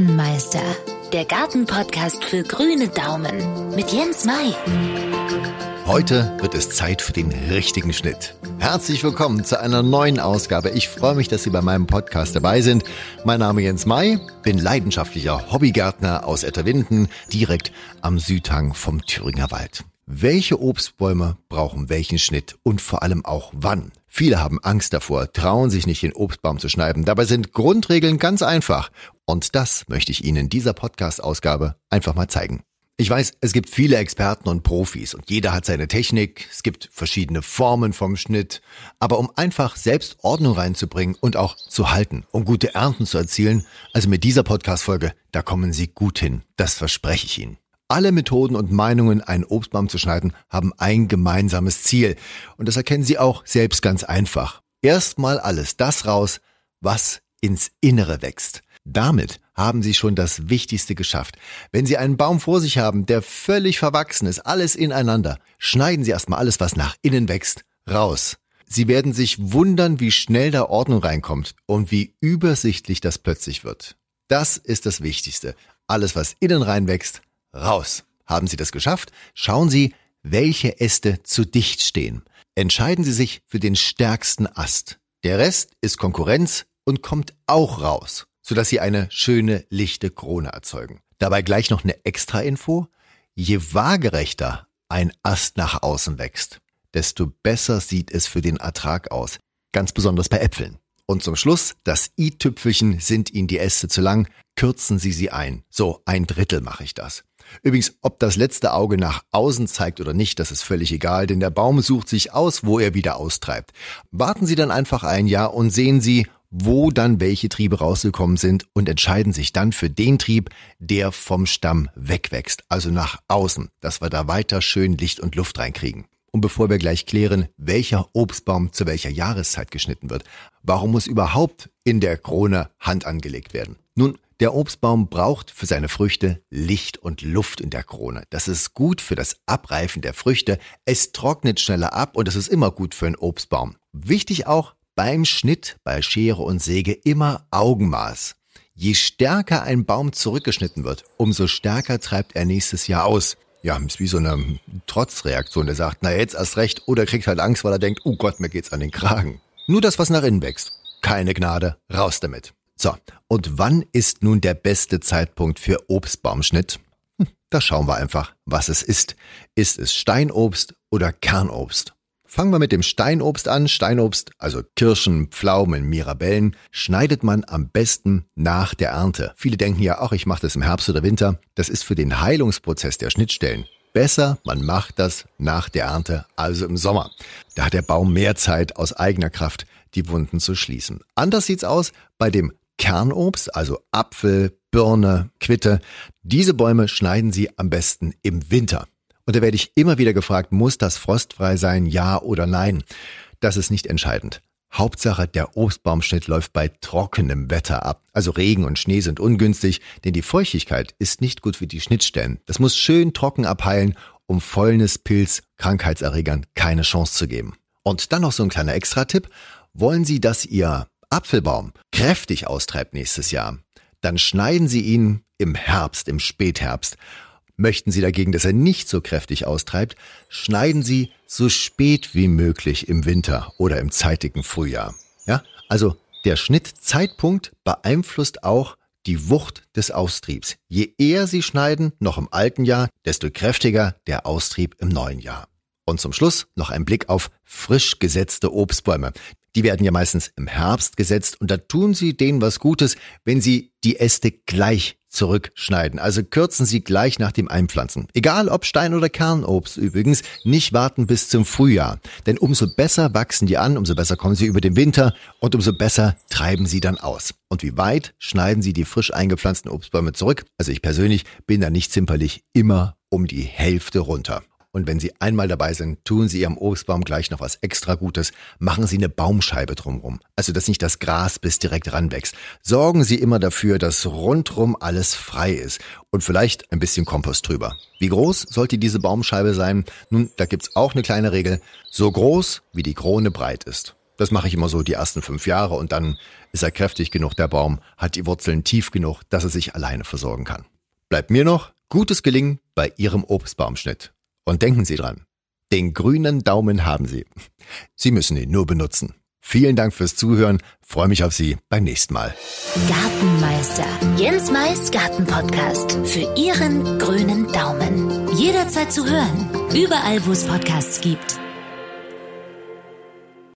Gartenmeister, der Gartenpodcast für grüne Daumen mit Jens Mai. Heute wird es Zeit für den richtigen Schnitt. Herzlich willkommen zu einer neuen Ausgabe. Ich freue mich, dass Sie bei meinem Podcast dabei sind. Mein Name Jens Mai, bin leidenschaftlicher Hobbygärtner aus Etterwinden, direkt am Südhang vom Thüringer Wald. Welche Obstbäume brauchen welchen Schnitt und vor allem auch wann? Viele haben Angst davor, trauen sich nicht den Obstbaum zu schneiden. Dabei sind Grundregeln ganz einfach. Und das möchte ich Ihnen in dieser Podcast-Ausgabe einfach mal zeigen. Ich weiß, es gibt viele Experten und Profis und jeder hat seine Technik, es gibt verschiedene Formen vom Schnitt, aber um einfach selbst Ordnung reinzubringen und auch zu halten, um gute Ernten zu erzielen, also mit dieser Podcast-Folge, da kommen Sie gut hin, das verspreche ich Ihnen. Alle Methoden und Meinungen, einen Obstbaum zu schneiden, haben ein gemeinsames Ziel. Und das erkennen Sie auch selbst ganz einfach. Erstmal alles das raus, was ins Innere wächst. Damit haben Sie schon das Wichtigste geschafft. Wenn Sie einen Baum vor sich haben, der völlig verwachsen ist, alles ineinander, schneiden Sie erstmal alles, was nach innen wächst, raus. Sie werden sich wundern, wie schnell da Ordnung reinkommt und wie übersichtlich das plötzlich wird. Das ist das Wichtigste. Alles, was innen reinwächst, raus. Haben Sie das geschafft? Schauen Sie, welche Äste zu dicht stehen. Entscheiden Sie sich für den stärksten Ast. Der Rest ist Konkurrenz und kommt auch raus, sodass Sie eine schöne, lichte Krone erzeugen. Dabei gleich noch eine Extra-Info. Je waagerechter ein Ast nach außen wächst, desto besser sieht es für den Ertrag aus. Ganz besonders bei Äpfeln. Und zum Schluss, das i-Tüpfelchen sind Ihnen die Äste zu lang, kürzen Sie sie ein. So, ein Drittel mache ich das. Übrigens, ob das letzte Auge nach außen zeigt oder nicht, das ist völlig egal, denn der Baum sucht sich aus, wo er wieder austreibt. Warten Sie dann einfach ein Jahr und sehen Sie, wo dann welche Triebe rausgekommen sind und entscheiden sich dann für den Trieb, der vom Stamm wegwächst, also nach außen, dass wir da weiter schön Licht und Luft reinkriegen. Und bevor wir gleich klären, welcher Obstbaum zu welcher Jahreszeit geschnitten wird, warum muss überhaupt in der Krone Hand angelegt werden? Nun, der Obstbaum braucht für seine Früchte Licht und Luft in der Krone. Das ist gut für das Abreifen der Früchte. Es trocknet schneller ab und es ist immer gut für einen Obstbaum. Wichtig auch beim Schnitt bei Schere und Säge immer Augenmaß. Je stärker ein Baum zurückgeschnitten wird, umso stärker treibt er nächstes Jahr aus. Ja, ist wie so eine Trotzreaktion. Der sagt, na jetzt erst recht, oder kriegt halt Angst, weil er denkt, oh Gott, mir geht's an den Kragen. Nur das, was nach innen wächst. Keine Gnade, raus damit. So, und wann ist nun der beste Zeitpunkt für Obstbaumschnitt? Hm, da schauen wir einfach, was es ist. Ist es Steinobst oder Kernobst? Fangen wir mit dem Steinobst an. Steinobst, also Kirschen, Pflaumen, Mirabellen, schneidet man am besten nach der Ernte. Viele denken ja, ach, ich mache das im Herbst oder Winter. Das ist für den Heilungsprozess der Schnittstellen. Besser, man macht das nach der Ernte, also im Sommer. Da hat der Baum mehr Zeit, aus eigener Kraft die Wunden zu schließen. Anders sieht's aus bei dem Kernobst, also Apfel, Birne, Quitte. Diese Bäume schneiden Sie am besten im Winter. Und da werde ich immer wieder gefragt, muss das frostfrei sein, ja oder nein? Das ist nicht entscheidend. Hauptsache, der Obstbaumschnitt läuft bei trockenem Wetter ab. Also Regen und Schnee sind ungünstig, denn die Feuchtigkeit ist nicht gut für die Schnittstellen. Das muss schön trocken abheilen, um Fäulnispilz, Krankheitserregern keine Chance zu geben. Und dann noch so ein kleiner Extra-Tipp. Wollen Sie, dass Ihr Apfelbaum kräftig austreibt nächstes Jahr, dann schneiden Sie ihn im Herbst, im Spätherbst. Möchten Sie dagegen, dass er nicht so kräftig austreibt, schneiden Sie so spät wie möglich im Winter oder im zeitigen Frühjahr. Ja, also der Schnittzeitpunkt beeinflusst auch die Wucht des Austriebs. Je eher Sie schneiden, noch im alten Jahr, desto kräftiger der Austrieb im neuen Jahr. Und zum Schluss noch ein Blick auf frisch gesetzte Obstbäume. Die werden ja meistens im Herbst gesetzt und da tun Sie denen was Gutes, wenn Sie die Äste gleich zurückschneiden. Also kürzen Sie gleich nach dem Einpflanzen. Egal ob Stein- oder Kernobst übrigens, nicht warten bis zum Frühjahr. Denn umso besser wachsen die an, umso besser kommen sie über den Winter und umso besser treiben sie dann aus. Und wie weit schneiden Sie die frisch eingepflanzten Obstbäume zurück? Also ich persönlich bin da nicht zimperlich immer um die Hälfte runter. Und wenn Sie einmal dabei sind, tun Sie Ihrem Obstbaum gleich noch was extra Gutes. Machen Sie eine Baumscheibe drumrum. Also, dass nicht das Gras bis direkt ranwächst. Sorgen Sie immer dafür, dass rundrum alles frei ist. Und vielleicht ein bisschen Kompost drüber. Wie groß sollte diese Baumscheibe sein? Nun, da gibt's auch eine kleine Regel. So groß, wie die Krone breit ist. Das mache ich immer so die ersten fünf Jahre und dann ist er kräftig genug, der Baum, hat die Wurzeln tief genug, dass er sich alleine versorgen kann. Bleibt mir noch gutes Gelingen bei Ihrem Obstbaumschnitt. Und denken Sie dran, den grünen Daumen haben Sie. Sie müssen ihn nur benutzen. Vielen Dank fürs Zuhören. Freue mich auf Sie beim nächsten Mal. Gartenmeister. Jens Mais Gartenpodcast. Für Ihren grünen Daumen. Jederzeit zu hören. Überall, wo es Podcasts gibt.